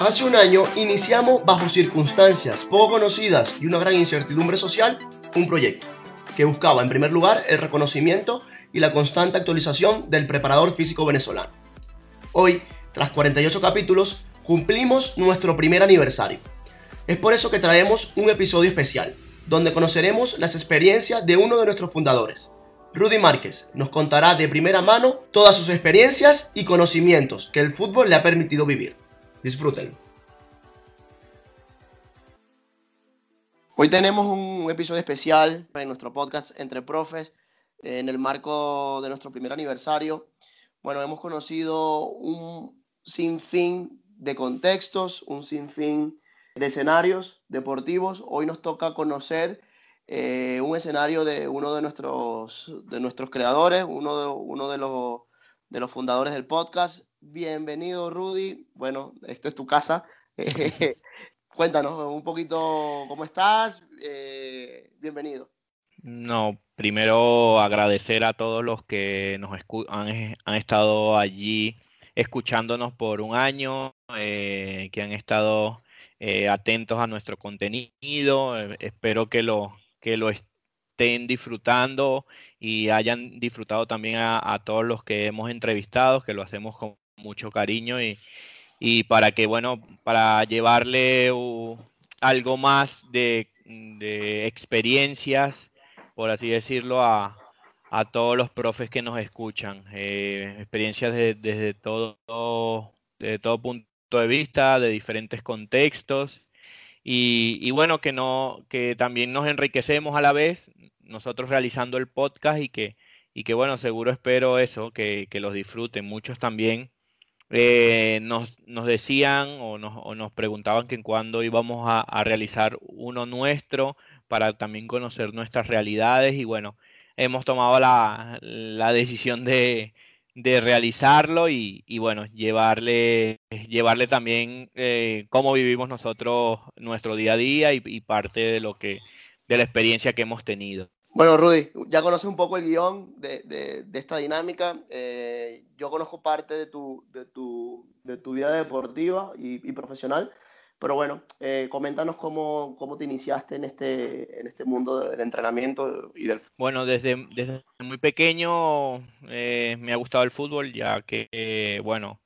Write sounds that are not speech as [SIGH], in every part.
Hace un año iniciamos bajo circunstancias poco conocidas y una gran incertidumbre social un proyecto que buscaba en primer lugar el reconocimiento y la constante actualización del preparador físico venezolano. Hoy, tras 48 capítulos, cumplimos nuestro primer aniversario. Es por eso que traemos un episodio especial, donde conoceremos las experiencias de uno de nuestros fundadores. Rudy Márquez nos contará de primera mano todas sus experiencias y conocimientos que el fútbol le ha permitido vivir. Disfrútenlo. Hoy tenemos un episodio especial en nuestro podcast Entre Profes, en el marco de nuestro primer aniversario. Bueno, hemos conocido un sinfín de contextos, un sinfín de escenarios deportivos. Hoy nos toca conocer eh, un escenario de uno de nuestros, de nuestros creadores, uno, de, uno de, los, de los fundadores del podcast. Bienvenido, Rudy. Bueno, esto es tu casa. [LAUGHS] [LAUGHS] Cuéntanos un poquito cómo estás. Eh, bienvenido. No, primero agradecer a todos los que nos han, han, estado allí escuchándonos por un año, eh, que han estado eh, atentos a nuestro contenido. espero que lo, que lo estén disfrutando y hayan disfrutado también a, a todos los que hemos entrevistado, que lo hacemos con mucho cariño y, y para que, bueno, para llevarle algo más de, experiencias, por así decirlo, a, todos los profes que nos escuchan. Eh, experiencias desde todo, de todo punto de vista, de diferentes contextos. Y, bueno, que, no, que también nos enriquecemos a la vez, nosotros realizando el podcast y que, y que bueno, seguro espero eso, que, que los disfruten. Muchos también eh, nos, decían o nos, preguntaban que en cuándo íbamos a, realizar uno nuestro para también conocer nuestras realidades y bueno, hemos tomado la, decisión de, realizarlo y, bueno, llevarle, llevarle también eh, cómo vivimos nosotros nuestro día a día y, y parte de lo que, de la experiencia que hemos tenido. Bueno, Rudy, ya conoces un poco el guion de, de, esta dinámica. Eh, yo conozco parte de tu, de tu, de tu vida deportiva y, y, profesional, pero bueno, eh, coméntanos cómo, cómo, te iniciaste en este, en este mundo del entrenamiento y del Bueno, desde, desde muy pequeño eh, me ha gustado el fútbol, ya que, bueno,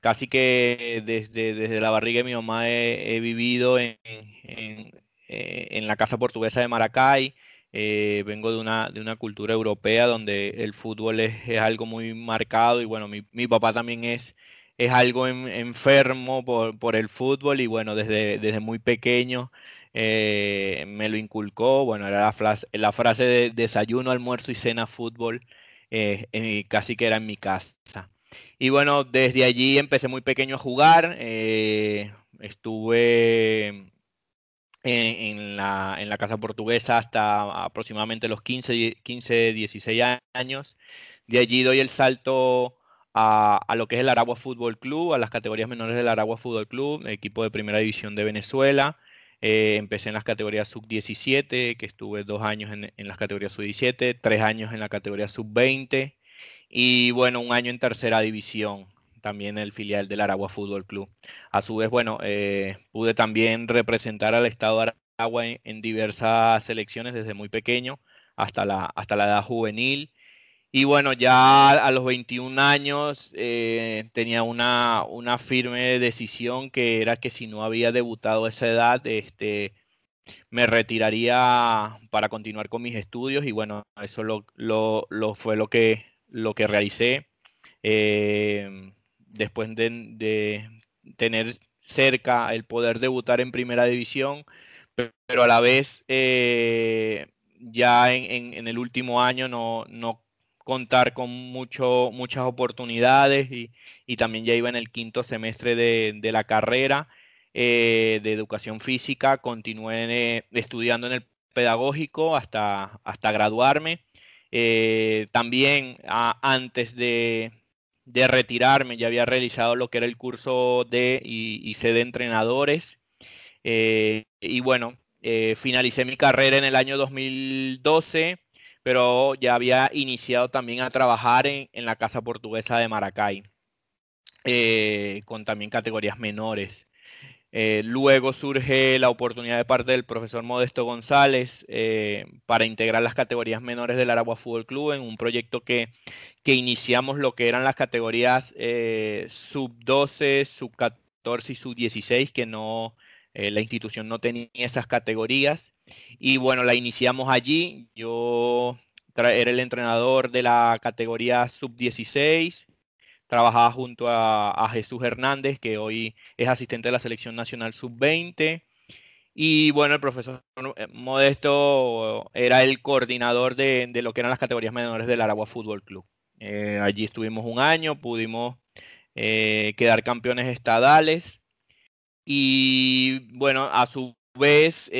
casi que desde, desde la barriga de mi mamá he, vivido en, en, en la casa portuguesa de Maracay. Eh, vengo de una, de una cultura europea donde el fútbol es, algo muy marcado y bueno, mi, mi papá también es, es algo enfermo por, por, el fútbol y bueno, desde, desde muy pequeño eh, me lo inculcó, bueno, era la frase, la frase de desayuno, almuerzo y cena fútbol, eh, casi que era en mi casa. Y bueno, desde allí empecé muy pequeño a jugar, estuve en, la, en, la, casa portuguesa hasta aproximadamente los 15, 15 16 años. De allí doy el salto a, lo que es el Aragua Fútbol Club, a las categorías menores del Aragua Fútbol Club, equipo de primera división de Venezuela. Eh, empecé en las categorías sub-17, que estuve dos años en, en las categorías sub-17, tres años en la categoría sub-20 y bueno, un año en tercera división también el filial del Aragua Fútbol Club. A su vez, bueno, eh, pude también representar al estado de Aragua en, diversas selecciones desde muy pequeño hasta la, hasta la edad juvenil. Y bueno, ya a los 21 años eh, tenía una, una, firme decisión que era que si no había debutado a esa edad, este, me retiraría para continuar con mis estudios y bueno, eso lo, lo, fue lo que, lo que realicé. Eh, después de, tener cerca el poder debutar en primera división, pero a la vez eh, ya en, el último año no, contar con mucho, muchas oportunidades y, también ya iba en el quinto semestre de, la carrera eh, de educación física, continué eh, estudiando en el pedagógico hasta, hasta graduarme. también antes de, de retirarme, ya había realizado lo que era el curso de y, de entrenadores. y bueno, finalicé mi carrera en el año 2012 pero ya había iniciado también a trabajar en, la Casa Portuguesa de Maracay, eh, con también categorías menores. Eh, luego surge la oportunidad de parte del profesor Modesto González eh, para integrar las categorías menores del Aragua Fútbol Club en un proyecto que, que iniciamos lo que eran las categorías sub-12, sub-14 y sub-16, que no, la institución no tenía esas categorías. Y bueno, la iniciamos allí. Yo era el entrenador de la categoría sub-16. Trabajaba junto a, Jesús Hernández, que hoy es asistente de la selección nacional sub-20. Y bueno, el profesor eh, Modesto era el coordinador de, lo que eran las categorías menores del Aragua Fútbol Club. Eh, allí estuvimos un año, pudimos eh, quedar campeones estadales. Y bueno, a su vez,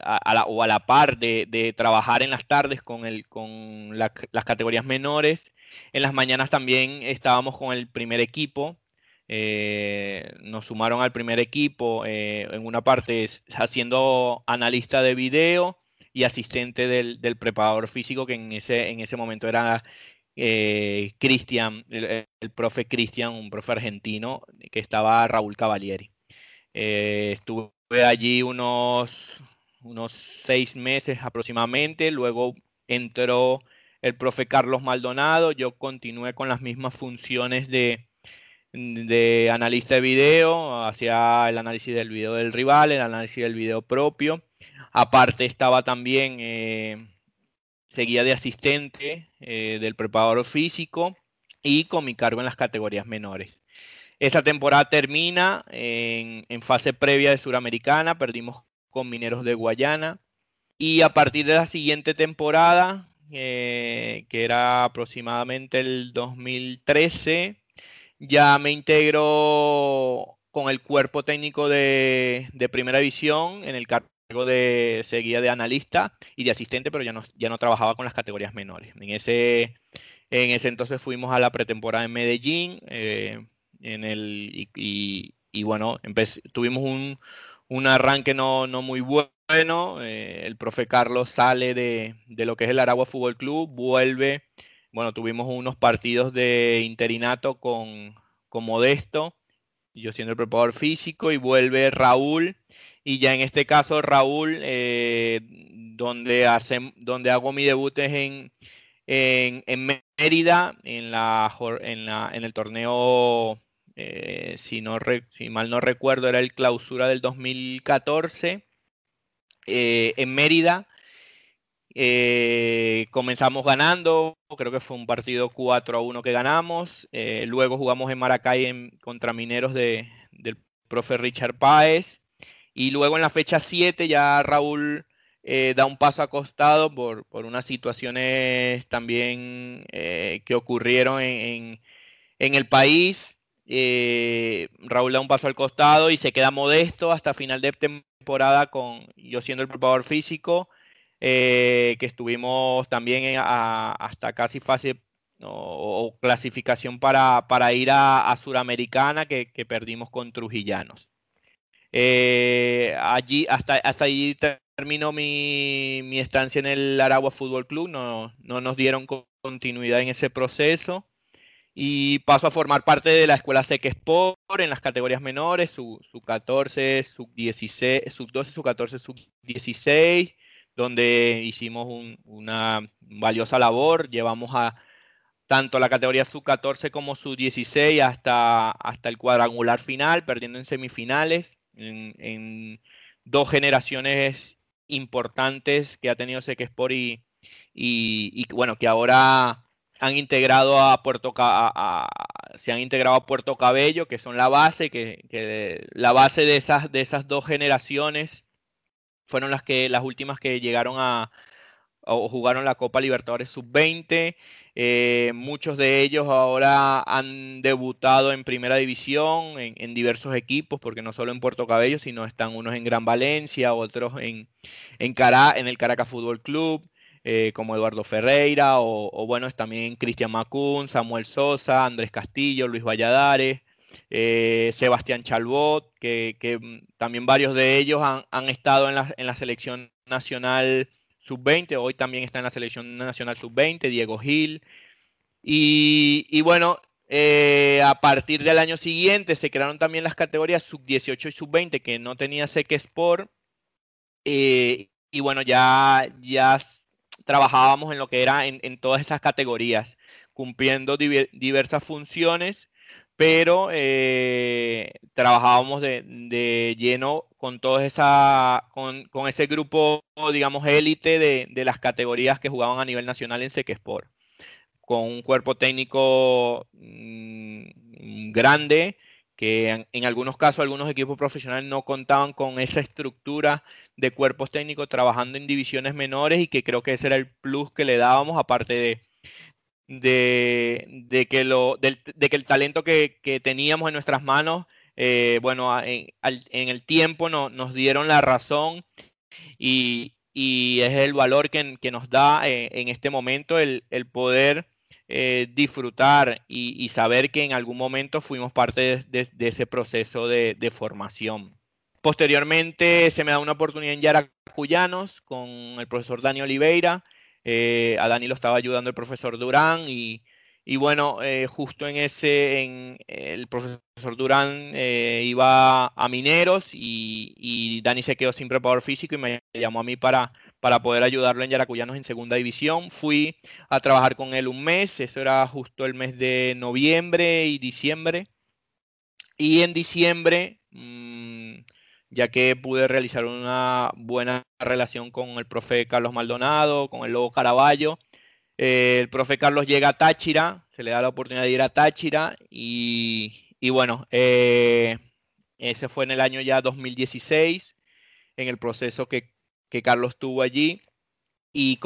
a, o a la par de, trabajar en las tardes con, el, con las categorías menores. En las mañanas también estábamos con el primer equipo. Eh, nos sumaron al primer equipo eh, en una parte haciendo analista de video y asistente del, preparador físico que en ese, en ese momento era eh, Cristian, el, profe Cristian, un profe argentino que estaba Raúl Cavalieri. estuve allí unos unos seis meses aproximadamente. Luego entró el profe Carlos Maldonado. Yo continué con las mismas funciones de, de analista de video, hacía el análisis del video del rival, el análisis del video propio. Aparte estaba también, eh, seguía de asistente eh, del preparador físico y con mi cargo en las categorías menores. Esa temporada termina en, fase previa de Suramericana, perdimos con Mineros de Guayana. Y a partir de la siguiente temporada, eh, que era aproximadamente el 2013, ya me integro con el cuerpo técnico de, primera división en el cargo de seguía de analista y de asistente, pero ya no, ya no trabajaba con las categorías menores. En ese, en ese entonces fuimos a la pretemporada en Medellín eh, en el, y, bueno, tuvimos un, un arranque no, muy bueno. Eh, el profe Carlos sale de, lo que es el Aragua Fútbol Club, vuelve. Bueno, tuvimos unos partidos de interinato con, con Modesto, yo siendo el preparador físico, y vuelve Raúl. Y ya en este caso, Raúl, eh, donde, hace, donde hago mi debut es en, en, Mérida, en, la, en, la, en el torneo eh, si, no si mal no recuerdo, era el clausura del 2014 eh, en Mérida. Eh, comenzamos ganando, creo que fue un partido 4 a 1 que ganamos. luego jugamos en Maracay contra Mineros del profe Richard Páez. Y luego en la fecha 7 ya Raúl da un paso acostado por, por unas situaciones también que ocurrieron en, en el país. Eh, Raúl da un paso al costado y se queda modesto hasta final de temporada con yo siendo el preparador físico, eh, que estuvimos también hasta casi fase o, clasificación para, ir a, Suramericana que, perdimos con Trujillanos. Eh, allí, hasta, hasta allí terminó mi, estancia en el Aragua Fútbol Club, no, no nos dieron continuidad en ese proceso y paso a formar parte de la escuela SEC Sport en las categorías menores, su, 14, su 16, sub 12, su 14, sub 16, donde hicimos una valiosa labor, llevamos a tanto la categoría sub 14 como sub 16 hasta, hasta el cuadrangular final, perdiendo en semifinales, en, dos generaciones importantes que ha tenido SEC Sport y, y, y bueno, que ahora han integrado a Puerto se han integrado a Puerto Cabello, que son la base, que, la base de esas, de esas dos generaciones fueron las que las últimas que llegaron a o jugaron la Copa Libertadores Sub-20. Eh, muchos de ellos ahora han debutado en primera división, en, diversos equipos, porque no solo en Puerto Cabello, sino están unos en Gran Valencia, otros en, en, en el Caracas Fútbol Club. Eh, como Eduardo Ferreira, o, bueno, también Cristian Macún, Samuel Sosa, Andrés Castillo, Luis Valladares. eh, Sebastián Chalbot, que, mm, también varios de ellos han, estado en la, en la, selección nacional sub-20, hoy también está en la selección nacional sub-20, Diego Gil. Y, bueno, eh, a partir del año siguiente se crearon también las categorías sub-18 y sub-20 que no tenía Seque Sport. Y bueno, ya, ya trabajábamos en lo que era en, todas esas categorías, cumpliendo diversas funciones pero eh, trabajábamos de, lleno con todo esa, con, ese grupo, digamos, élite de, las categorías que jugaban a nivel nacional en Sport, con un cuerpo técnico mm, grande, que en, algunos casos algunos equipos profesionales no contaban con esa estructura de cuerpos técnicos trabajando en divisiones menores y que creo que ese era el plus que le dábamos, aparte de de, que, lo, de, que el talento que, teníamos en nuestras manos, eh, bueno, en, el tiempo no, nos dieron la razón y, es el valor que, nos da eh, en este momento el, poder eh, disfrutar y, saber que en algún momento fuimos parte de, ese proceso de, formación. Posteriormente se me da una oportunidad en Yaracuyanos con el profesor Dani Oliveira, eh, a Dani lo estaba ayudando el profesor Durán y, bueno, eh, justo en ese, en, el profesor Durán iba a Mineros y, Dani se quedó sin preparador físico y me llamó a mí para, para poder ayudarlo en Yaracuyanos en segunda división. Fui a trabajar con él un mes, eso era justo el mes de noviembre y diciembre. Y en diciembre... Mm, ya que pude realizar una buena relación con el profe Carlos Maldonado, con el Lobo Caraballo. Eh, el profe Carlos llega a Táchira, se le da la oportunidad de ir a Táchira y, bueno, eh, ese fue en el año ya 2016, en el proceso que, Carlos tuvo allí y,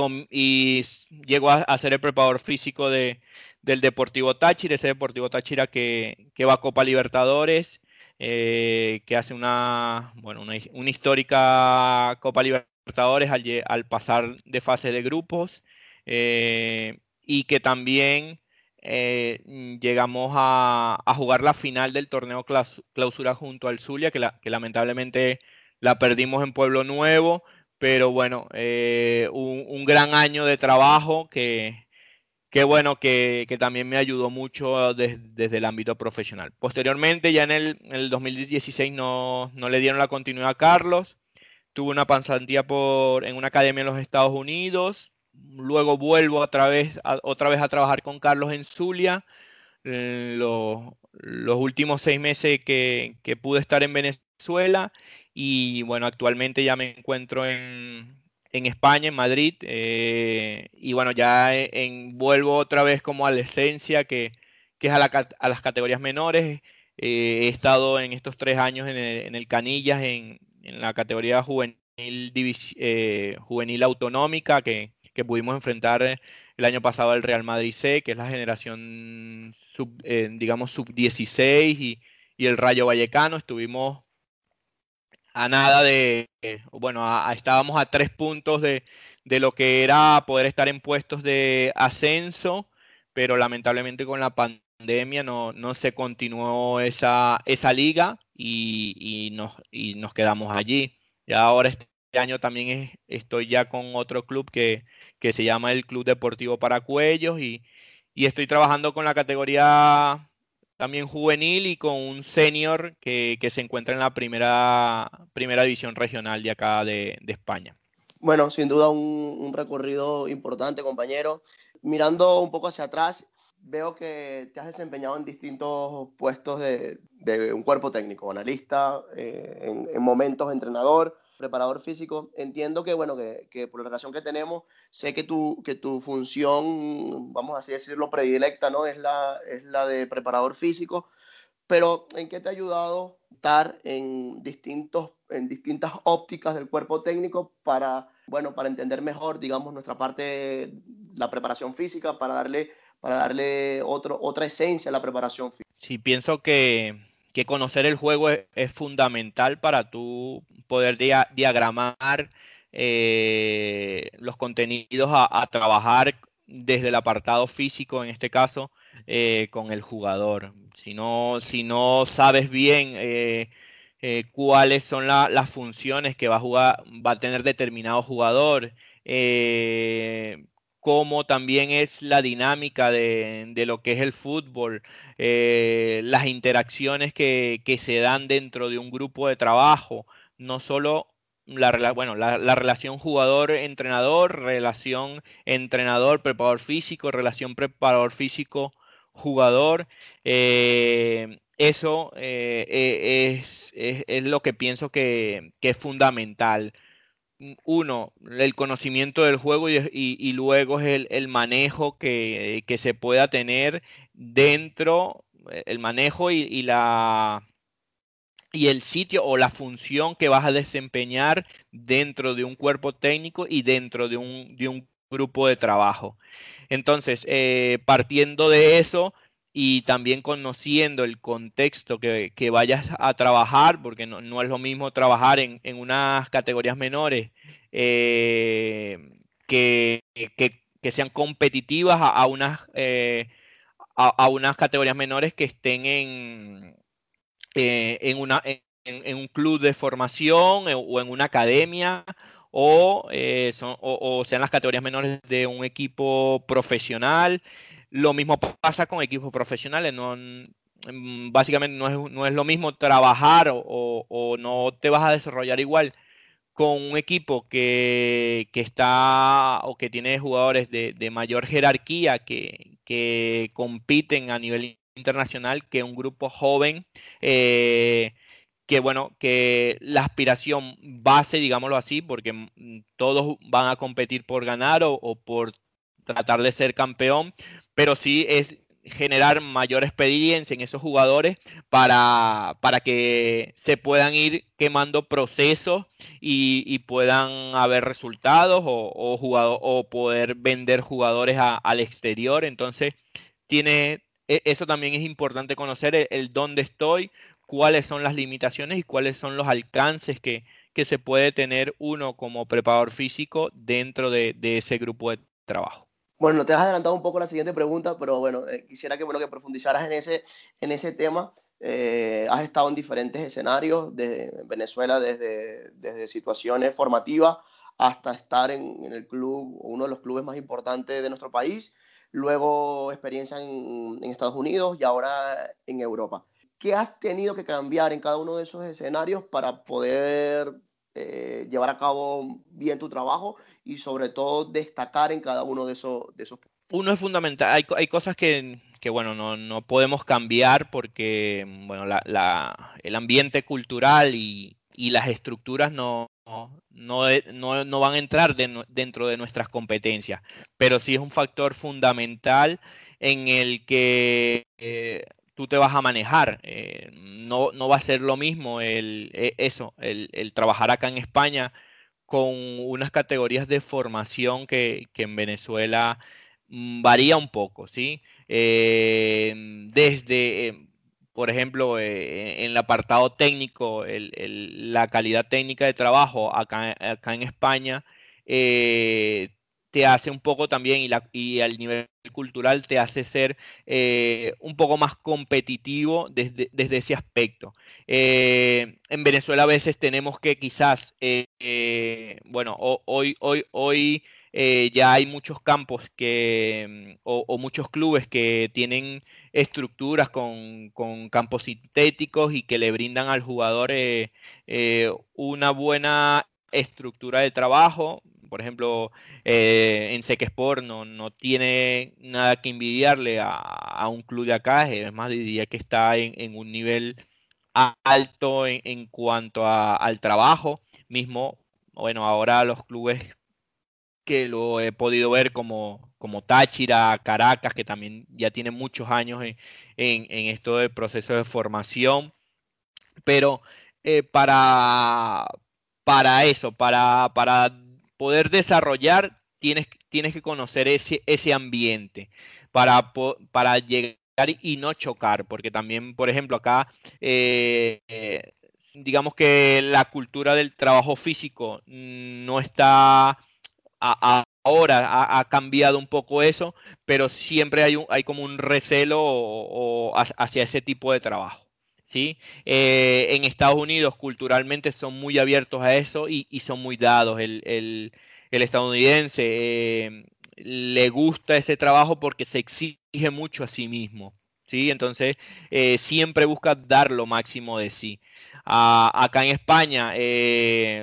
llegó a, ser el preparador físico de, del Deportivo Táchira, ese Deportivo Táchira que, que va a Copa Libertadores eh, que hace una, bueno, una, histórica Copa Libertadores al, pasar de fase de grupos eh, y que también eh, llegamos a, jugar la final del torneo clausura junto al Zulia, que, que lamentablemente la perdimos en Pueblo Nuevo, pero bueno, un, un, gran año de trabajo que, qué bueno que, también me ayudó mucho desde el ámbito profesional. Posteriormente, ya en el, 2016 no, le dieron la continuidad a Carlos, tuve una pasantía por, en una academia en los Estados Unidos, luego vuelvo otra vez a, otra vez a trabajar con Carlos en Zulia, eh, los, últimos seis meses que, que pude estar en Venezuela y bueno, actualmente ya me encuentro en, en España, en Madrid, eh, y bueno, ya en, vuelvo otra vez como a la esencia que, es a, las categorías menores. Eh, he estado en estos tres años en el, Canillas, en, la categoría juvenil, eh, juvenil autonómica, que, pudimos enfrentar el año pasado al Real Madrid C, que es la generación, sub, digamos, sub-16 y, y el Rayo Vallecano. Estuvimos a nada de, bueno, estábamos a tres puntos de, lo que era poder estar en puestos de ascenso, pero lamentablemente con la pandemia no, se continuó esa, esa liga y, nos, nos quedamos allí. Y ahora este año también estoy ya con otro club que, se llama el Club Deportivo Paracuellos y, y estoy trabajando con la categoría también juvenil y con un senior que, se encuentra en la primera, primera división regional de acá de, España. Bueno, sin duda un, recorrido importante, compañero. Mirando un poco hacia atrás, veo que te has desempeñado en distintos puestos de, un cuerpo técnico, analista, eh, en, en, momentos entrenador, preparador físico. Entiendo que, bueno, que, por la relación que tenemos, sé que tu, que tu función, vamos así decirlo, predilecta, ¿no? Es la, es la de preparador físico. Pero, ¿en qué te ha ayudado estar en, distintos, en distintas ópticas del cuerpo técnico para, bueno, para entender mejor, digamos, nuestra parte, la preparación física, para darle, para darle otro, otra esencia a la preparación física? Sí, pienso que que conocer el juego es, fundamental para tú poder diagramar eh, los contenidos a, trabajar desde el apartado físico, en este caso, eh, con el jugador. Si no, si no sabes bien eh, cuáles son las funciones que va a jugar, va a tener determinado jugador, cómo también es la dinámica de, lo que es el fútbol, las interacciones que, que se dan dentro de un grupo de trabajo, no solo la, bueno, la, relación jugador-entrenador, relación entrenador-preparador físico, relación preparador físico-jugador. Eh, eso eh, e, es, lo que pienso que, es fundamental. Uno, el conocimiento del juego y, luego es el, manejo que, que, se pueda tener dentro, el manejo y la y el sitio o la función que vas a desempeñar dentro de un cuerpo técnico y dentro de un, de un grupo de trabajo. Entonces, eh, partiendo de eso y también conociendo el contexto que, vayas a trabajar, porque no, es lo mismo trabajar en, unas categorías menores eh, que, sean competitivas a, unas, eh, a unas categorías menores que estén en eh, en, una, en, un club de formación o en una academia o, o, sean las categorías menores de un equipo profesional. Lo mismo pasa con equipos profesionales. No, mm, básicamente no es, no es lo mismo trabajar o, o, no te vas a desarrollar igual con un equipo que, que está o que tiene jugadores de, de mayor jerarquía que, que compiten a nivel internacional que un grupo joven eh, que bueno, que la aspiración base, digámoslo así, porque todos van a competir por ganar o, por tratar de ser campeón, pero sí es generar mayor experiencia en esos jugadores para, para que se puedan ir quemando procesos y, puedan haber resultados o, o poder vender jugadores al exterior. Entonces, tiene, e, eso también es importante conocer el, dónde estoy, cuáles son las limitaciones y cuáles son los alcances que, se puede tener uno como preparador físico dentro de, ese grupo de trabajo. Bueno, te has adelantado un poco la siguiente pregunta, pero bueno, eh, quisiera que, bueno, que profundizaras en ese, en ese tema. Eh, has estado en diferentes escenarios de Venezuela, desde, desde situaciones formativas hasta estar en, en, el club, uno de los clubes más importantes de nuestro país, luego experiencia en, Estados Unidos y ahora en Europa. ¿Qué has tenido que cambiar en cada uno de esos escenarios para poder llevar a cabo bien tu trabajo y sobre todo destacar en cada uno de esos, de esos uno es fundamental. Hay, hay cosas que, que bueno, no, no, podemos cambiar porque bueno, la, la, el ambiente cultural y, y, las estructuras no, no, no, van a entrar dentro de nuestras competencias, pero sí es un factor fundamental en el que eh, tú te vas a manejar. Eh, no, no, va a ser lo mismo el, e, eso, el, el, trabajar acá en España con unas categorías de formación que, que en Venezuela mm, varía un poco, ¿sí? Eh, desde por ejemplo, eh, en el apartado técnico, la calidad técnica de trabajo acá, en España eh, te hace un poco también, y, la, y, al nivel cultural te hace ser eh, un poco más competitivo desde, ese aspecto. en Venezuela a veces tenemos que quizás, bueno, hoy, hoy, hoy ya hay muchos campos que, o muchos clubes que tienen estructuras con, campos sintéticos y que le brindan al jugador eh, eh, una buena estructura de trabajo. Por ejemplo, eh, en Sequesport no, no tiene nada que envidiarle a, un club de acá, es más, diría que está en, un nivel alto en, cuanto al trabajo mismo. Bueno, ahora los clubes que lo he podido ver como, como Táchira, Caracas, que también ya tiene muchos años en, esto del proceso de formación. Pero eh, para, para eso, para, para poder desarrollar, tienes, tienes que conocer ese, ese ambiente para, para llegar y no chocar, porque también, por ejemplo, acá... Eh, digamos que la cultura del trabajo físico no está ahora ha, cambiado un poco eso, pero siempre hay, un, hay como un recelo hacia ese tipo de trabajo. ¿Sí? Eh, en Estados Unidos culturalmente son muy abiertos a eso y, son muy dados. El, estadounidense eh, le gusta ese trabajo porque se exige mucho a sí mismo. ¿sí? Entonces eh, siempre busca dar lo máximo de sí. acá en España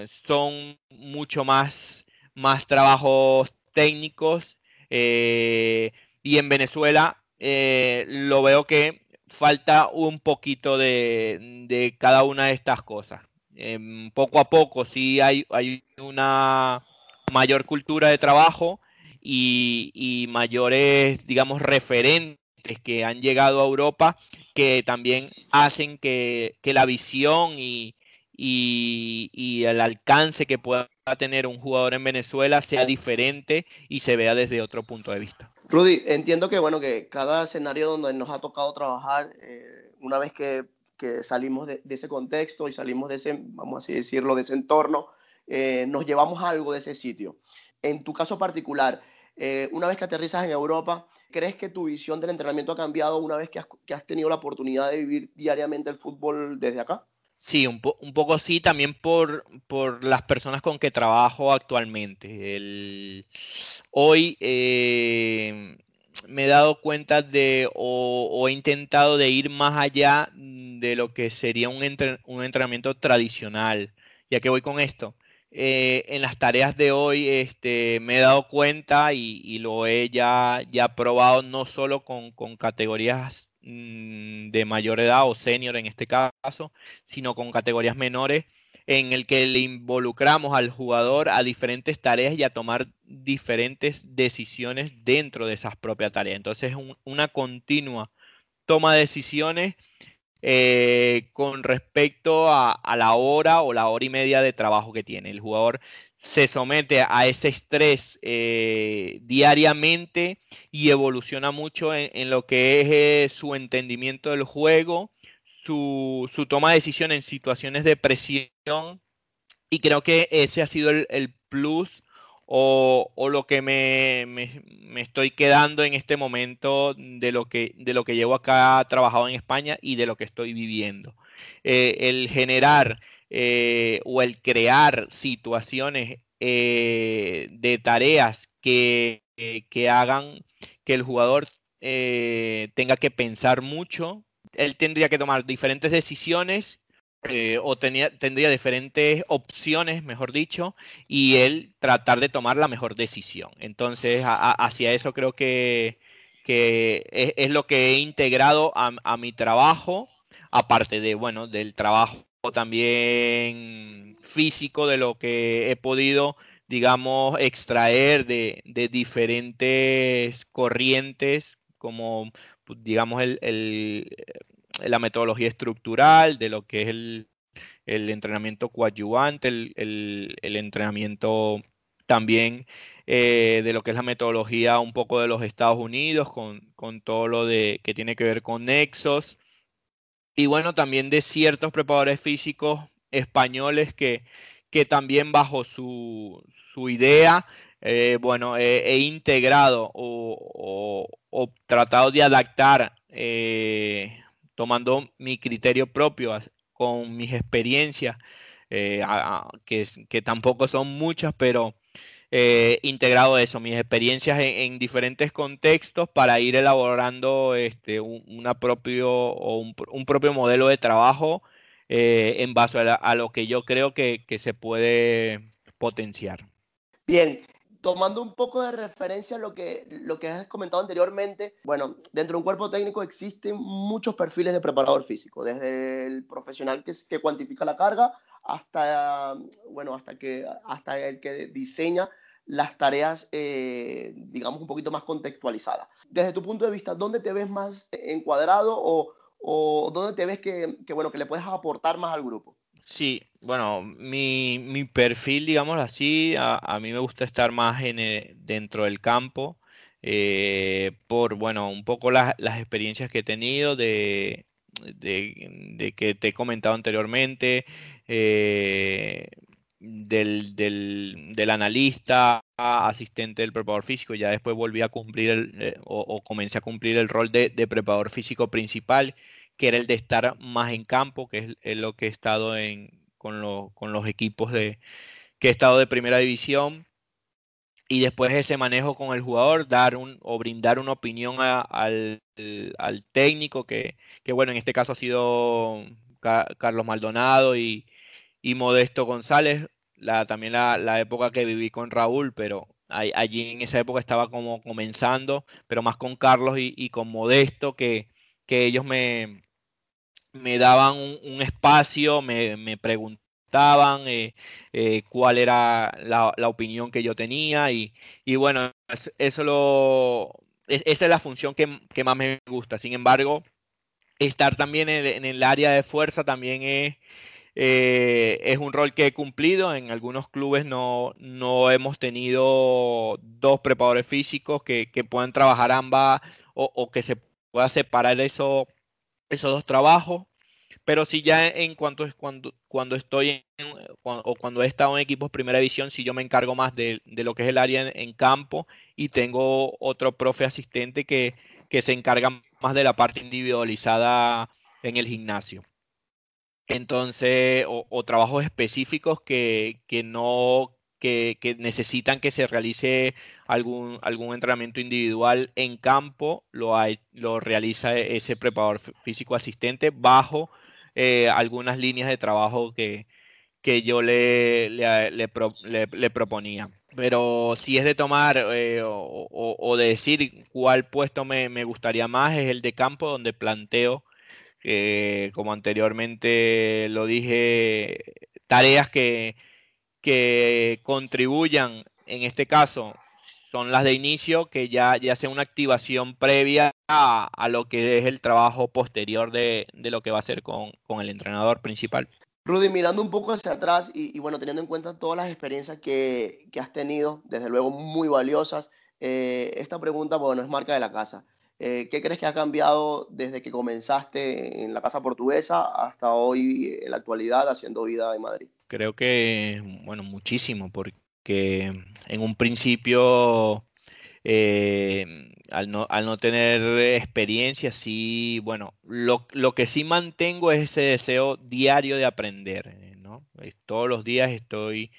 son mucho más, más trabajos técnicos y en Venezuela lo veo que falta un poquito de, cada una de estas cosas. Em, poco a poco sí hay, hay, una mayor cultura de trabajo y, mayores, digamos, referentes que han llegado a Europa que también hacen que, la visión y, y, el alcance que pueda tener un jugador en Venezuela sea diferente y se vea desde otro punto de vista. Rudy, entiendo que bueno que cada escenario donde nos ha tocado trabajar, eh, una vez que, que salimos de, ese contexto y salimos de ese, vamos a decirlo, de ese entorno, eh, nos llevamos algo de ese sitio. En tu caso particular, eh, una vez que aterrizas en Europa, ¿crees que tu visión del entrenamiento ha cambiado una vez que has, que has tenido la oportunidad de vivir diariamente el fútbol desde acá? Sí, un, un, poco sí, también por, por, las personas con que trabajo actualmente. Hoy eh, me he dado cuenta de o, he intentado de ir más allá de lo que sería un, un entrenamiento tradicional. Ya que voy con esto. Eh, en las tareas de hoy este, me he dado cuenta y, y lo he ya, ya probado no solo con, con categorías de mayor edad o senior en este caso, sino con categorías menores en el que le involucramos al jugador a diferentes tareas y a tomar diferentes decisiones dentro de esas propias tareas. Entonces, es una continua toma de decisiones eh, con respecto a, la hora o la hora y media de trabajo que tiene. El jugador se somete a ese estrés eh, diariamente y evoluciona mucho en, lo que es eh, su entendimiento del juego, su, toma de decisión en situaciones de presión y creo que ese ha sido el, plus o, lo que me, estoy quedando en este momento de lo que, de lo que llevo acá trabajado en España y de lo que estoy viviendo. Eh, el generar eh, o el crear situaciones eh, de tareas que, eh, que, hagan que el jugador tenga que pensar mucho. Él tendría que tomar diferentes decisiones o tenía, tendría diferentes opciones, mejor dicho, y él tratar de tomar la mejor decisión. Entonces, hacia eso creo que, que es, lo que he integrado a, a mi trabajo, aparte de, bueno, del trabajo también físico de lo que he podido, digamos, extraer de, diferentes corrientes, como, pues, digamos, el, la metodología estructural, de lo que es el, entrenamiento coadyuvante, el, entrenamiento también eh, de lo que es la metodología un poco de los Estados Unidos, con, con todo lo de, que tiene que ver con nexos y bueno, también de ciertos preparadores físicos españoles que, que también bajo su, idea, eh, bueno, he integrado o, tratado de adaptar, eh, tomando mi criterio propio con mis experiencias, eh, que, que tampoco son muchas, pero eh, integrado eso, mis experiencias en, diferentes contextos para ir elaborando este, un, una propio, o un, propio modelo de trabajo eh, en base a, lo que yo creo que, se puede potenciar. Bien, tomando un poco de referencia a lo que, lo que has comentado anteriormente, bueno, dentro de un cuerpo técnico existen muchos perfiles de preparador físico, desde el profesional que, que cuantifica la carga hasta, bueno, hasta, que, hasta el que diseña las tareas, eh, digamos, un poquito más contextualizadas. Desde tu punto de vista, ¿dónde te ves más encuadrado o, o dónde te ves que, que, bueno, que le puedes aportar más al grupo? Sí, bueno, mi, mi perfil, digamos así, a, a, mí me gusta estar más en dentro del campo, eh, por, bueno, un poco las experiencias que he tenido de, de, de, que te he comentado anteriormente, eh, del, del, analista, asistente del preparador físico, ya después volví a cumplir el, eh, o, comencé a cumplir el rol de, preparador físico principal, que era el de estar más en campo, que es, lo que he estado en, con, con los equipos de, que he estado de primera división y después ese manejo con el jugador, dar un, o brindar una opinión al, técnico, que, bueno, en este caso ha sido Carlos Maldonado y, Modesto González, la, también la, época que viví con Raúl, pero allí en esa época estaba como comenzando, pero más con Carlos y, con Modesto, que, que ellos me, me daban un, espacio, me, me preguntaban estaban, eh, eh, cuál era la, opinión que yo tenía y, bueno, eso lo, esa es la función que, más me gusta. Sin embargo, estar también en, el área de fuerza también es, eh, es un rol que he cumplido. En algunos clubes no, no hemos tenido dos preparadores físicos que, puedan trabajar ambas o, que se pueda separar eso, esos dos trabajos. Pero sí ya en cuanto es cuando, cuando estoy en, o cuando he estado en equipos primera división, sí yo me encargo más de, lo que es el área en, campo y tengo otro profe asistente que, se encarga más de la parte individualizada en el gimnasio. Entonces, o, trabajos específicos que, no que, necesitan que se realice algún, algún entrenamiento individual en campo, lo, lo realiza ese preparador físico asistente bajo eh, algunas líneas de trabajo que, que yo le, le, le, proponía. Pero si es de tomar eh, o, de decir cuál puesto me, me, gustaría más, es el de campo, donde planteo, eh, como anteriormente lo dije, tareas que, que contribuyan, en este caso, son las de inicio, que ya, ya sea una activación previa a, lo que es el trabajo posterior de, lo que va a hacer con, el entrenador principal. Rudy, mirando un poco hacia atrás y, bueno, teniendo en cuenta todas las experiencias que, has tenido, desde luego muy valiosas, eh, esta pregunta, bueno, es marca de la casa. Eh, ¿Qué crees que ha cambiado desde que comenzaste en la casa portuguesa hasta hoy, en la actualidad, haciendo vida en Madrid? Creo que, bueno, muchísimo, porque que en un principio, eh, al, no, al, no, tener experiencia, sí, bueno, lo, que sí mantengo es ese deseo diario de aprender, ¿no? Todos los días estoy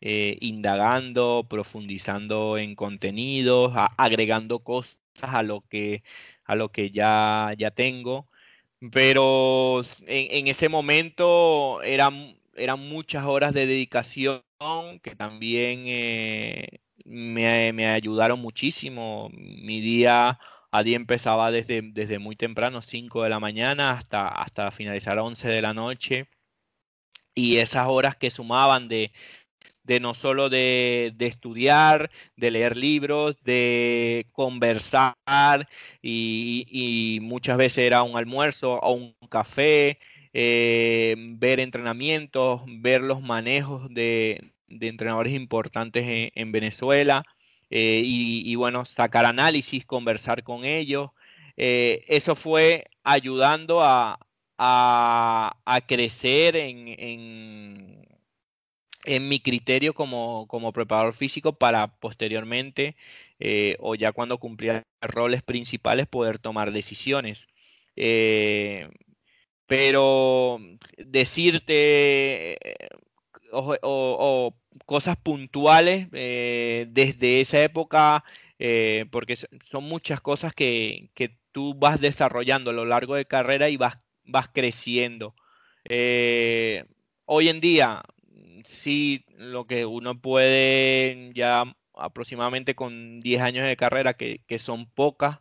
eh, indagando, profundizando en contenidos, agregando cosas a lo que, a lo que ya, ya tengo. Pero en, ese momento eran, eran muchas horas de dedicación que también eh, me, ayudaron muchísimo. Mi día a día empezaba desde, desde muy temprano, 5 de la mañana, hasta, hasta finalizar a 11 de la noche. Y esas horas que sumaban de, de no solo de, estudiar, de leer libros, de conversar y, muchas veces era un almuerzo o un café, eh, ver entrenamientos, ver los manejos de, de entrenadores importantes en, Venezuela eh, y, bueno, sacar análisis, conversar con ellos. Eh, eso fue ayudando a, crecer en, en, mi criterio como, preparador físico para posteriormente eh, o ya cuando cumplía roles principales poder tomar decisiones. pero decirte o, cosas puntuales eh, desde esa época, eh, porque son muchas cosas que, tú vas desarrollando a lo largo de carrera y vas, vas creciendo. Eh, hoy en día, sí, lo que uno puede ya aproximadamente con 10 años de carrera, que, que son pocas,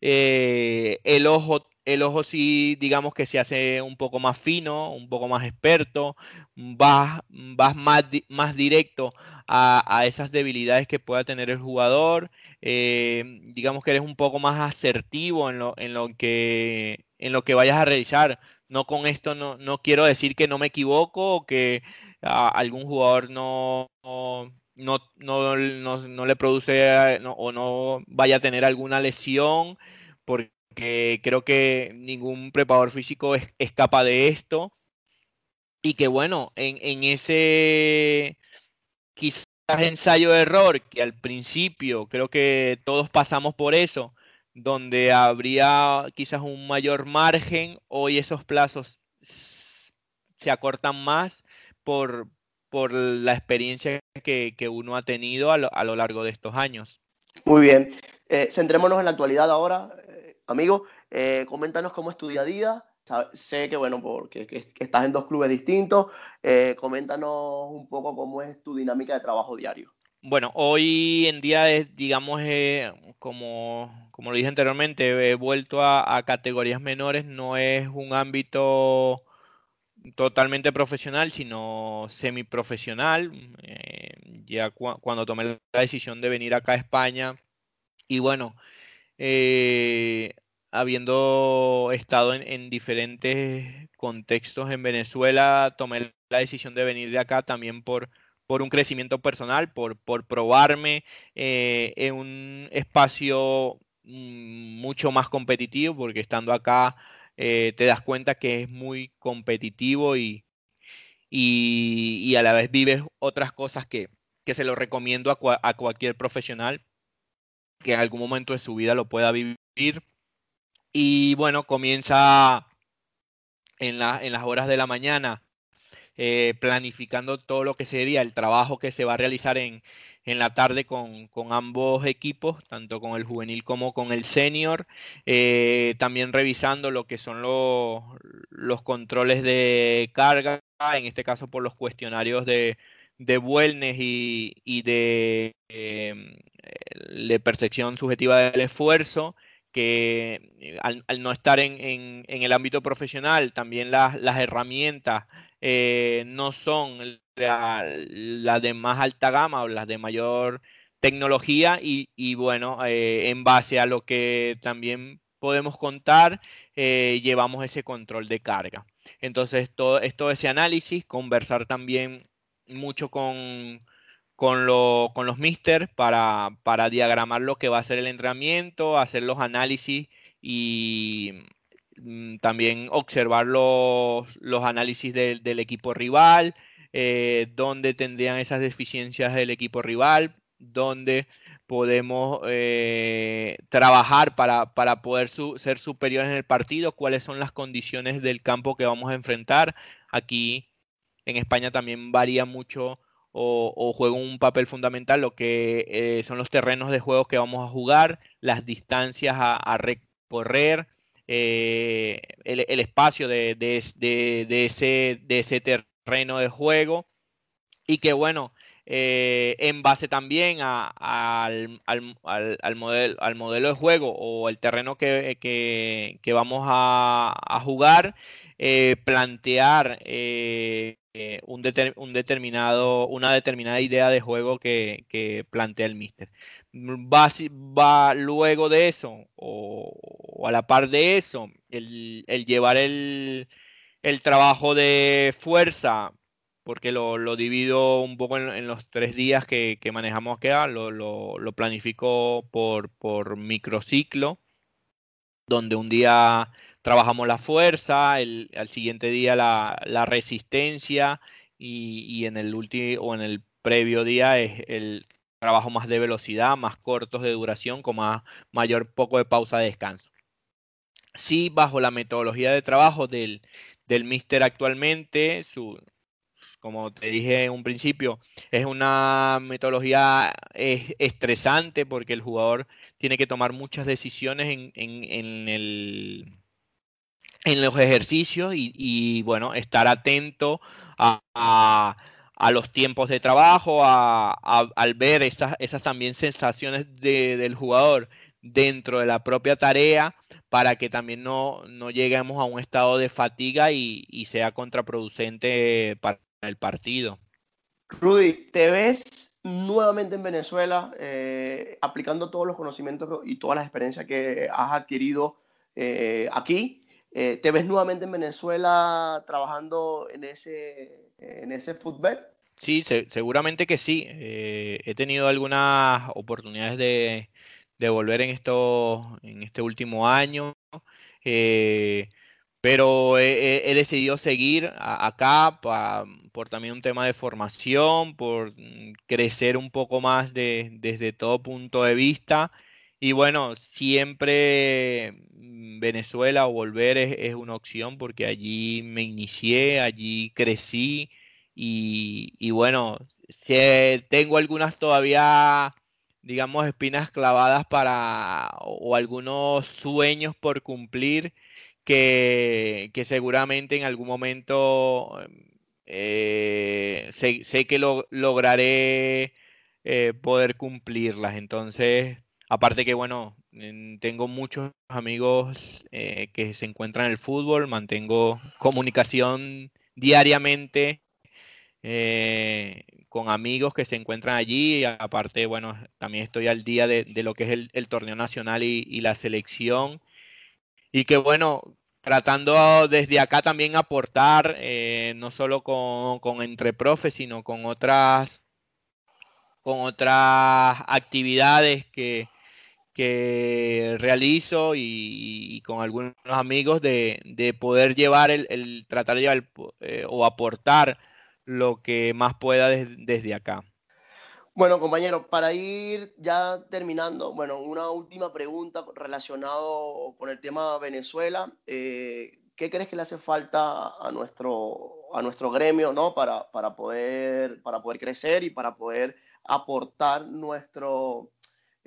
el ojo el ojo sí, digamos que se hace un poco más fino, un poco más experto, vas, vas más, más directo a, esas debilidades que pueda tener el jugador, eh, digamos que eres un poco más asertivo en lo, en lo, que, en lo que vayas a realizar. No con esto no, no quiero decir que no me equivoco o que a algún jugador no, no, no, no, le produce o no vaya a tener alguna lesión, creo que ningún preparador físico es, capaz de esto. Y que bueno, en, ese, quizás ensayo de error, que al principio creo que todos pasamos por eso, donde habría quizás un mayor margen, hoy esos plazos se acortan más por, por la experiencia que, uno ha tenido a lo, largo de estos años. Muy bien. Eh, centrémonos en la actualidad ahora, amigo. Eh, coméntanos cómo es tu día a día. Sé que, bueno, porque estás en dos clubes distintos. coméntanos un poco cómo es tu dinámica de trabajo diario. Bueno, hoy en día es, digamos, como, como lo dije anteriormente, he vuelto a, categorías menores, no es un ámbito totalmente profesional, sino semiprofesional. Eh, ya cuando tomé la decisión de venir acá a España, y bueno, eh, habiendo estado en, diferentes contextos en Venezuela, tomé la decisión de venir de acá también por, por un crecimiento personal, por, por probarme eh, en un espacio mm, mucho más competitivo, porque estando acá eh, te das cuenta que es muy competitivo y, y, a la vez vives otras cosas que, que se lo recomiendo a, a, cualquier profesional que en algún momento de su vida lo pueda vivir. Y bueno, comienza en, la, en las horas de la mañana eh, planificando todo lo que sería el trabajo que se va a realizar en, en la tarde con, con, ambos equipos, tanto con el juvenil como con el senior. Eh, también revisando lo que son los, los controles de carga, en este caso por los cuestionarios de, de wellness y, y de, em, de percepción subjetiva del esfuerzo que al, no estar en, el ámbito profesional, también las, herramientas eh, no son las de más alta gama o las de mayor tecnología y, bueno, eh, en base a lo que también podemos contar, eh, llevamos ese control de carga. Entonces, todo, esto ese análisis, conversar también mucho con, con, con los mister para, para diagramar lo que va a ser el entrenamiento, hacer los análisis y Mm, también observar los, análisis del equipo rival, eh, dónde tendrían esas deficiencias del equipo rival, dónde podemos eh, trabajar para, poder ser superiores en el partido, cuáles son las condiciones del campo que vamos a enfrentar. Aquí en España también varía mucho o, juega un papel fundamental lo que eh, son los terrenos de juego que vamos a jugar, las distancias a recorrer, eh, el, espacio de, ese, de ese terreno de juego. Y que bueno, eh, en base también al, modelo, al modelo de juego o el terreno que, vamos a, jugar, eh, plantear un, un, determinado, una determinada idea de juego que, plantea el míster. Va, va, luego de eso, o, a la par de eso, el, llevar el, trabajo de fuerza, porque lo, divido un poco en, los tres días que, manejamos acá, lo, lo, planifico por, por microciclo, donde un día trabajamos la fuerza, el, al siguiente día la, resistencia y, en el último o en el previo día es el trabajo más de velocidad, más cortos de duración, con más, mayor poco de pausa de descanso. Sí, bajo la metodología de trabajo del, del Mister actualmente, su, como te dije en un principio, es una metodología estresante porque el jugador tiene que tomar muchas decisiones en, en, el, en los ejercicios y, bueno, estar atento a, los tiempos de trabajo, a, al ver estas, esas también sensaciones del jugador dentro de la propia tarea para que también no, lleguemos a un estado de fatiga y, sea contraproducente para el partido. Rudy, ¿te ves nuevamente en Venezuela eh, aplicando todos los conocimientos y todas las experiencias que has adquirido eh, aquí? Eh, ¿Te ves nuevamente en Venezuela trabajando en ese, en ese fútbol? Sí, seguramente que sí. Eh, he tenido algunas oportunidades de, de volver en, esto, en este último año. Eh, pero he, decidido seguir acá por también un tema de formación, por mm, crecer un poco más desde todo punto de vista. Y bueno, siempre mm, Venezuela o volver es, una opción porque allí me inicié, allí crecí y, bueno, si tengo algunas todavía digamos, espinas clavadas para, o, algunos sueños por cumplir que, seguramente en algún momento eh, sé, que lo, lograré eh, poder cumplirlas. Entonces, aparte que, bueno, tengo muchos amigos eh, que se encuentran en el fútbol, mantengo comunicación diariamente con amigos que se encuentran allí. Aparte, bueno, también estoy al día de, lo que es el, torneo nacional y, la selección. Y que bueno, tratando desde acá también aportar, eh, no solo con, con Entre Profes, sino con otras, con otras actividades que, que realizo y, con algunos amigos de, poder llevar el, tratar de llevar eh, o aportar lo que más pueda desde acá. Bueno, compañero, para ir ya terminando, bueno, una última pregunta relacionado con el tema Venezuela. Eh, ¿Qué crees que le hace falta a nuestro, a nuestro gremio ¿no? para, para, poder, para poder crecer y para poder aportar nuestro,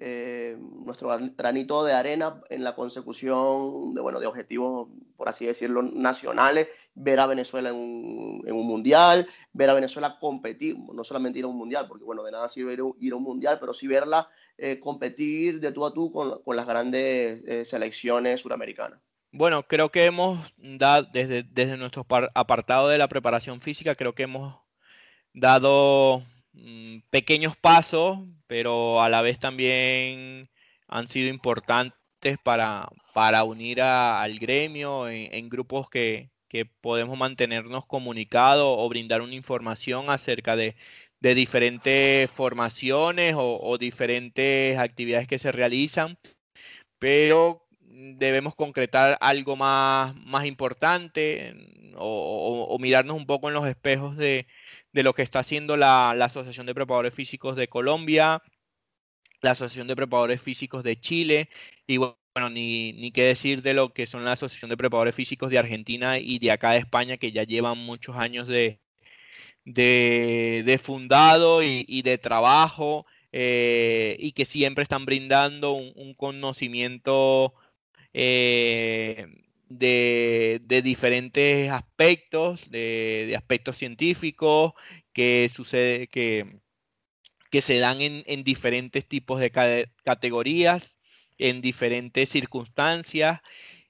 eh, nuestro granito de arena en la consecución de, bueno, de objetivos, por así decirlo, nacionales, ver a Venezuela en un, mundial, ver a Venezuela competir, no solamente ir a un mundial, porque bueno, de nada sirve ir, a un mundial, pero sí verla eh, competir de tú a tú con, con las grandes eh, selecciones suramericanas. Bueno, creo que hemos dado, desde, desde nuestro apartado de la preparación física, creo que hemos dado pequeños pasos, pero a la vez también han sido importantes para, para unir al gremio en, grupos que, podemos mantenernos comunicados o brindar una información acerca de, diferentes formaciones o, diferentes actividades que se realizan, pero debemos concretar algo más, más importante o mirarnos un poco en los espejos de, de lo que está haciendo la, Asociación de Preparadores Físicos de Colombia, la Asociación de Preparadores Físicos de Chile y bueno, ni, ni qué decir de lo que son la Asociación de Preparadores Físicos de Argentina y de acá de España que ya llevan muchos años de, de, fundado y, de trabajo eh, y que siempre están brindando un, conocimiento eh, de, diferentes aspectos, de, aspectos científicos que sucede que, que se dan en, diferentes tipos de categorías, en diferentes circunstancias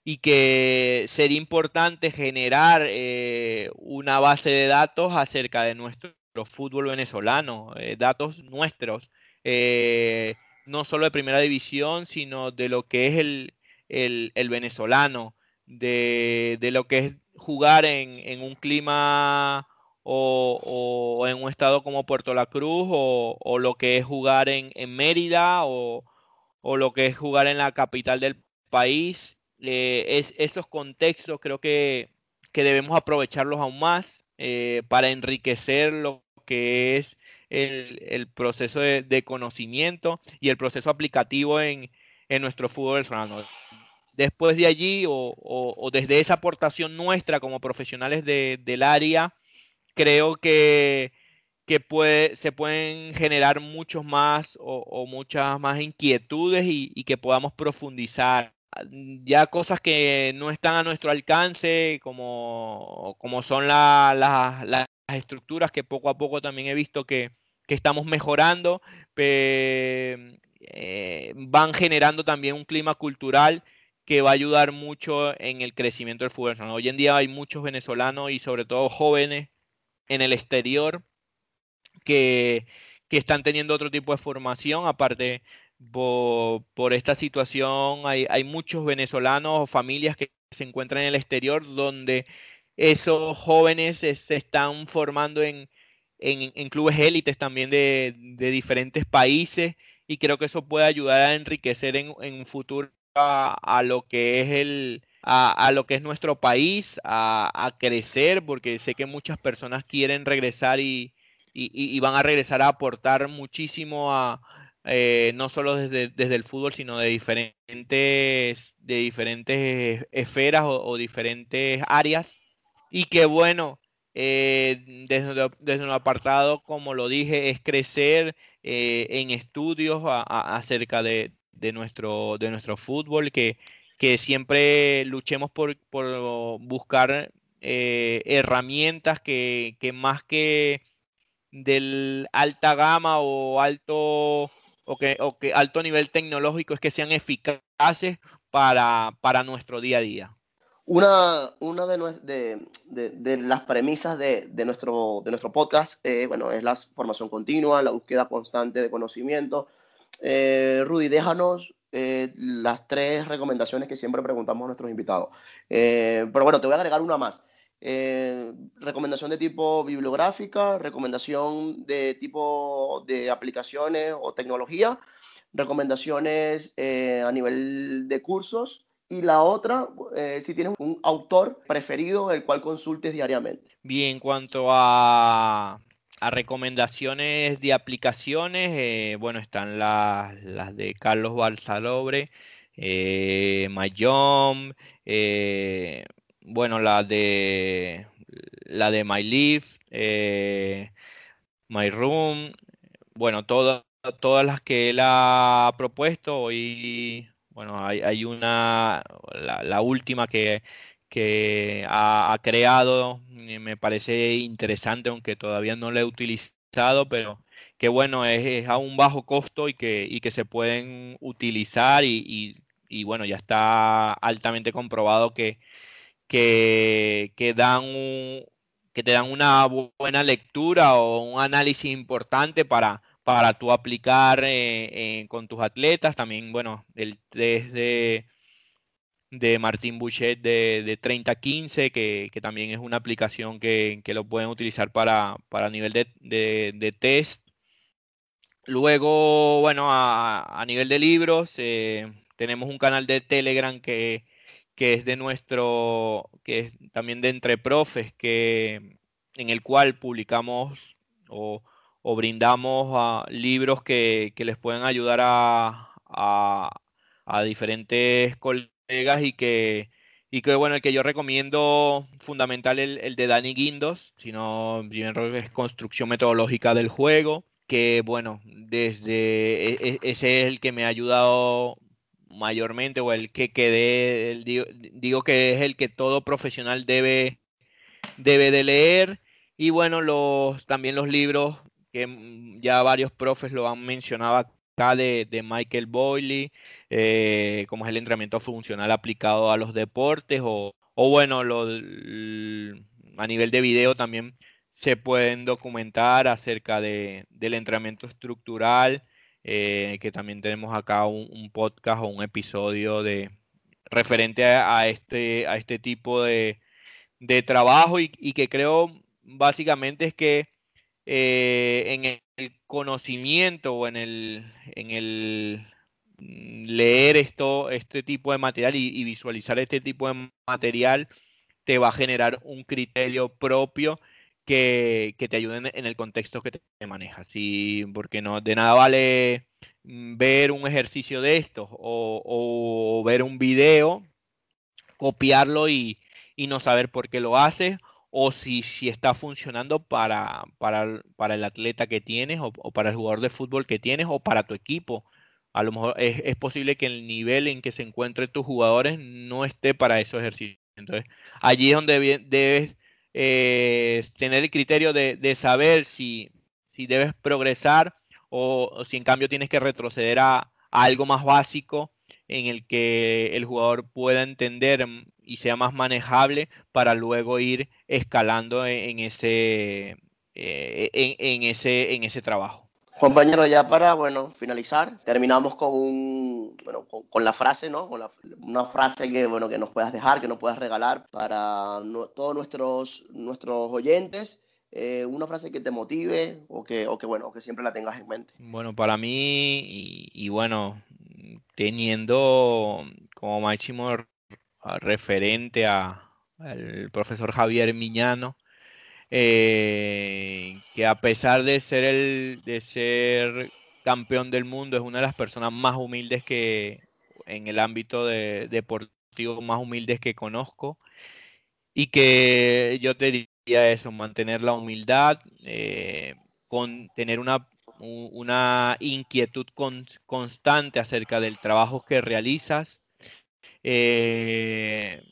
y que sería importante generar eh, una base de datos acerca de nuestro fútbol venezolano, eh, datos nuestros, eh, no solo de primera división, sino de lo que es el, el venezolano, de, lo que es jugar en, un clima o, en un estado como Puerto La Cruz o, lo que es jugar en, Mérida o, lo que es jugar en la capital del país. Eh, esos contextos creo que, debemos aprovecharlos aún más eh, para enriquecer lo que es el, proceso de, conocimiento y el proceso aplicativo en, en nuestro fútbol después de allí o, desde esa aportación nuestra como profesionales del área, creo que, se pueden generar muchos más o, muchas más inquietudes y, que podamos profundizar. Ya cosas que no están a nuestro alcance, como, como son las estructuras que poco a poco también he visto que, estamos mejorando, eh, van generando también un clima cultural que va a ayudar mucho en el crecimiento del fútbol. Hoy en día hay muchos venezolanos y sobre todo jóvenes en el exterior que, están teniendo otro tipo de formación, aparte por, esta situación hay, muchos venezolanos o familias que se encuentran en el exterior donde esos jóvenes se, están formando en, clubes élites también de, diferentes países y creo que eso puede ayudar a enriquecer en, en un futuro a, lo que es a, lo que es nuestro país, a, crecer, porque sé que muchas personas quieren regresar y, van a regresar a aportar muchísimo a, eh, no solo desde, desde, el fútbol, sino de diferentes, de diferentes esferas o, diferentes áreas. Y que bueno, eh, desde, desde, un apartado, como lo dije, es crecer eh, en estudios acerca de, de, nuestro, de nuestro fútbol, que, que siempre luchemos por, buscar eh, herramientas que, más que del alta gama o alto o que, alto nivel tecnológico es que sean eficaces para, nuestro día a día. Una, una de, de, las premisas de, nuestro, de nuestro podcast eh, bueno, es la formación continua, la búsqueda constante de conocimiento. Eh, Rudy, déjanos eh, las tres recomendaciones que siempre preguntamos a nuestros invitados. Eh, pero bueno, te voy a agregar una más. Recomendación de tipo bibliográfica, recomendación de tipo de aplicaciones o tecnología, recomendaciones a nivel de cursos y la otra, si tienes un autor preferido el cual consultes diariamente. Bien, en cuanto a a recomendaciones de aplicaciones, eh, bueno, están las, de Carlos Balsalobre, eh, MyJump, eh, bueno, la de la de MyLeaf, eh, MyRoom, bueno, todas todas las que él ha propuesto. Hoy, bueno, hay, una, la última que, que ha, creado, me parece interesante, aunque todavía no lo he utilizado, pero que bueno, es, a un bajo costo y que, que se pueden utilizar y, bueno, ya está altamente comprobado que, que, dan que te dan una buena lectura o un análisis importante para, para tú aplicar eh, eh, con tus atletas. También, bueno, el test de de Martín Bouchet de, de 3015, que, que, también es una aplicación que, que lo pueden utilizar para, para nivel de, de, test. Luego, bueno, a, a nivel de libros, eh, tenemos un canal de Telegram que, que es de nuestro, que es también de Entre Profes, que, en el cual publicamos o, o brindamos libros que, que, les pueden ayudar a, a, a diferentes colegas y que, y que bueno, el que yo recomiendo fundamental el, el de Danny Guindos, sino es construcción metodológica del juego, que bueno, desde e, e, ese es el que me ha ayudado mayormente o el que quedé, digo, digo, que es el que todo profesional debe, debe de leer. Y bueno, los, también los libros que ya varios profes lo han mencionado de, Michael Boyle, eh, como es el entrenamiento funcional aplicado a los deportes, o, bueno, a nivel de video también se pueden documentar acerca de, del entrenamiento estructural, eh, que también tenemos acá un, podcast o un episodio de referente a, este, a este tipo de trabajo y, que creo básicamente es que eh, en el conocimiento o en el, en el mm, leer esto, este tipo de material y, visualizar este tipo de material te va a generar un criterio propio que, te ayude en, el contexto que te, manejas. Y porque no, de nada vale mm, ver un ejercicio de estos o, ver un video, copiarlo y, y no saber por qué lo haces o si, si está funcionando para, para, el atleta que tienes o, para el jugador de fútbol que tienes o para tu equipo. A lo mejor es, es, posible que el nivel en que se encuentren tus jugadores no esté para esos ejercicios. Entonces, allí es donde debes eh, tener el criterio de, de saber si, si, debes progresar o, si en cambio tienes que retroceder a, a algo más básico en el que el jugador pueda entender y sea más manejable para luego ir escalando en, ese, eh, en, ese, en ese trabajo. Compañero, ya para bueno, finalizar, terminamos con, un, bueno, con, la frase, ¿no? Con una frase que, bueno, que nos puedas dejar, que nos puedas regalar para todos nuestros, nuestros oyentes. Eh, una frase que te motive o que, o que, bueno, que siempre la tengas en mente. Bueno, para mí, y, y bueno, teniendo como máximo referente a, al profesor Javier Miñano, eh, que a pesar de ser, el, de ser campeón del mundo, es una de las personas más humildes que en el ámbito de, deportivo más humildes que conozco y que yo te diría eso, mantener la humildad, eh, con tener una, una inquietud constante acerca del trabajo que realizas. Eh,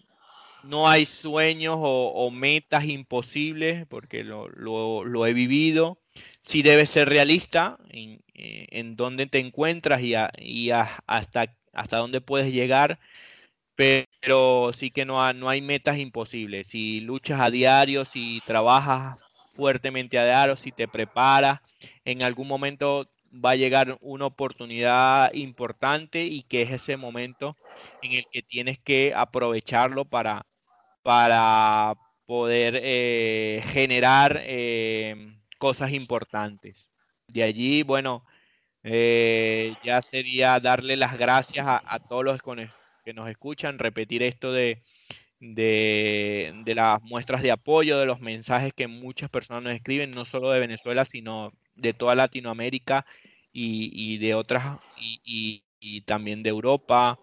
no hay sueños o, metas imposibles, porque lo, he vivido. Sí debes ser realista en, eh, dónde te encuentras y, hasta, hasta dónde puedes llegar, pero sí que no, no hay metas imposibles. Si luchas a diario, si trabajas fuertemente a diario, si te preparas, en algún momento va a llegar una oportunidad importante y que es ese momento en el que tienes que aprovecharlo para, para poder eh, generar eh, cosas importantes. De allí, bueno, eh, ya sería darle las gracias a, todos los que nos escuchan, repetir esto de, de, las muestras de apoyo, de los mensajes que muchas personas nos escriben, no solo de Venezuela, sino de toda Latinoamérica y, de otras, y, también de Europa.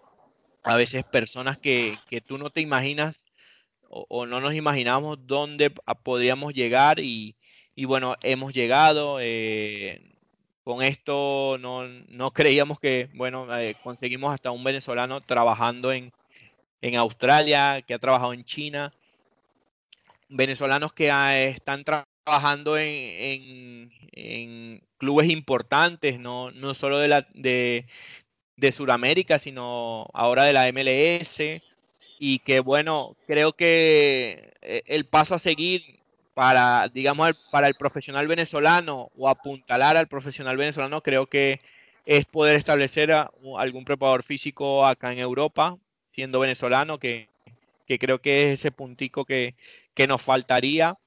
A veces personas que, tú no te imaginas o, no nos imaginamos dónde podríamos llegar y, bueno, hemos llegado. Eh, con esto no, creíamos que, bueno, eh, conseguimos hasta un venezolano trabajando en, en Australia, que ha trabajado en China, venezolanos que ah, están trabajando en, clubes importantes, no, no solo de, la, de, de Sudamérica, sino ahora de la MLS. Y que bueno, creo que eh, el paso a seguir para, digamos, para el profesional venezolano o apuntalar al profesional venezolano, creo que es poder establecer algún preparador físico acá en Europa, siendo venezolano, que, creo que es ese puntico que, nos faltaría,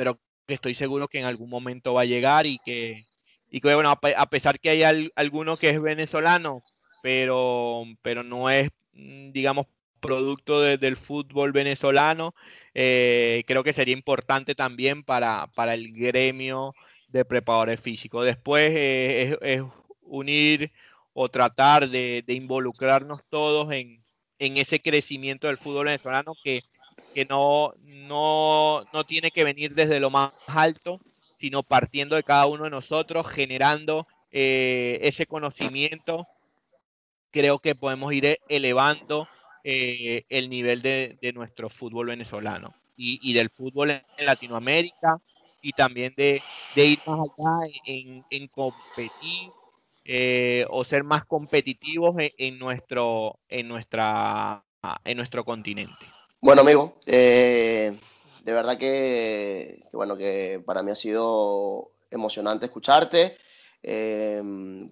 pero que estoy seguro que en algún momento va a llegar y que, y que bueno, a pesar que hay alguno que es venezolano, pero, pero no es, mm, digamos, producto del fútbol venezolano, eh, creo que sería importante también para, para el gremio de preparadores físicos. Después eh, es, unir o tratar de involucrarnos todos en, en ese crecimiento del fútbol venezolano que, que no, no, no tiene que venir desde lo más alto, sino partiendo de cada uno de nosotros, generando eh, ese conocimiento. Creo que podemos ir elevando eh, el nivel de, nuestro fútbol venezolano y, del fútbol en, Latinoamérica y también de, ir más allá en, en competir eh, o ser más competitivos en, nuestro, en, nuestra, en nuestro continente. Bueno, amigo, eh, de verdad que, bueno, que para mí ha sido emocionante escucharte. Eh,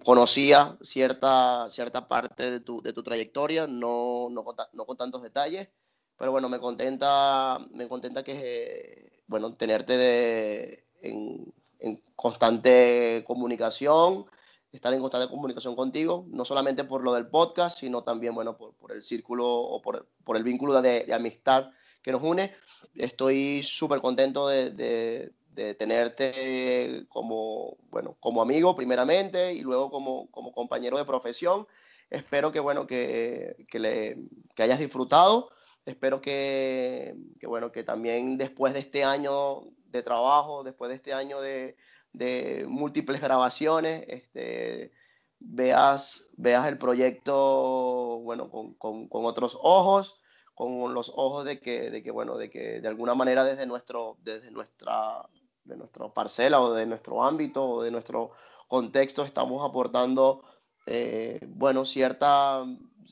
conocía cierta, cierta parte de tu, de tu trayectoria, no, con, no, con, tantos detalles, pero bueno, me contenta, me contenta que, bueno, tenerte de, en, en constante comunicación estar en constante comunicación contigo, no solamente por lo del podcast, sino también, bueno, por, por el círculo o por, por el vínculo de, de, amistad que nos une. Estoy súper contento de, de, de, tenerte como, bueno, como amigo primeramente y luego como, como compañero de profesión. Espero que, bueno, que, que, le, que hayas disfrutado. Espero que, que, bueno, que también después de este año de trabajo, después de este año de, de múltiples grabaciones, este, veas, veas el proyecto bueno, con, con, con, otros ojos, con los ojos de que, de que, bueno, de que de alguna manera desde, nuestro, desde nuestra, de nuestra parcela o de nuestro ámbito o de nuestro contexto estamos aportando eh, bueno, cierta,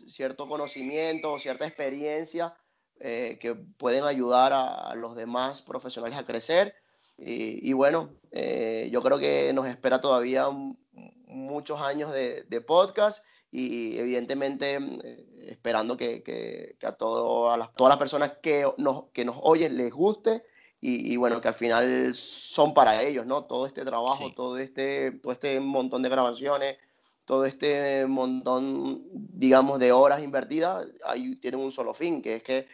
cierto conocimiento, cierta experiencia eh, que pueden ayudar a los demás profesionales a crecer y, bueno, eh, yo creo que nos espera todavía muchos años de, podcast y evidentemente eh, esperando que, que, a, todo, las, todas las personas que nos, que nos oyen les guste y, bueno, que al final son para ellos, ¿no? Todo este trabajo, todo, este, todo este montón de grabaciones, todo este montón, digamos, de horas invertidas, ahí tienen un solo fin, que es que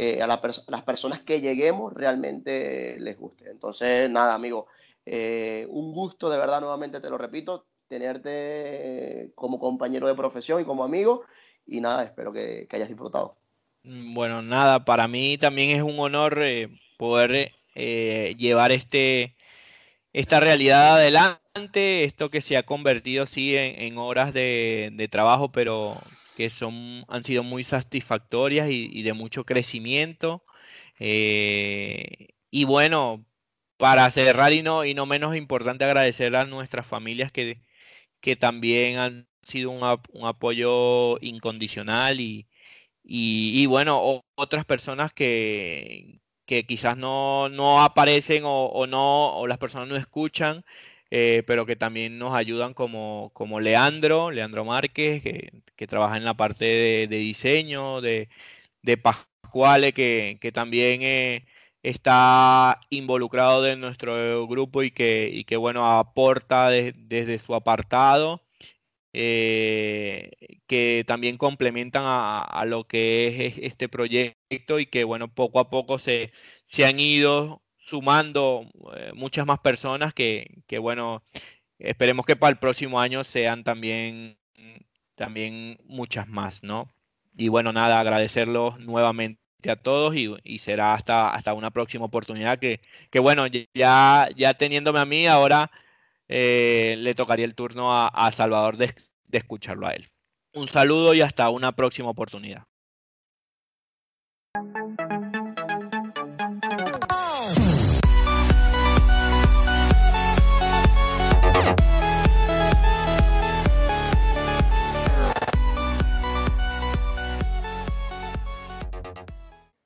eh, a, las personas que lleguemos realmente les guste. Entonces, nada, amigo, eh, un gusto, de verdad, nuevamente te lo repito, tenerte como compañero de profesión y como amigo. Y nada, espero que, hayas disfrutado. Mm, bueno, nada, para mí también es un honor eh, poder llevar este, esta realidad adelante, esto que se ha convertido sí en, horas de, trabajo, pero que son, han sido muy satisfactorias y, de mucho crecimiento. Eh, y bueno, para cerrar y no, y no menos importante agradecer a nuestras familias que, que también han sido un, apoyo incondicional y, y, bueno, otras personas que, que quizás no, no aparecen o, no, o las personas no escuchan, eh, pero que también nos ayudan como, como Leandro, Leandro Márquez, que, trabaja en la parte de, diseño, de, de Pascuale, que, que también eh, está involucrado en nuestro grupo y que, y que bueno, aporta desde su apartado. Eh, que también complementan a, lo que es este proyecto y que, bueno, poco a poco se, se han ido sumando eh, muchas más personas que, que, bueno, esperemos que para el próximo año sean también, también muchas más, ¿no? Y bueno, nada, agradecerlos nuevamente a todos y, será hasta, hasta una próxima oportunidad que, que bueno, ya, ya teniéndome a mí, ahora eh, le tocaría el turno a, Salvador de, de escucharlo a él. Un saludo y hasta una próxima oportunidad.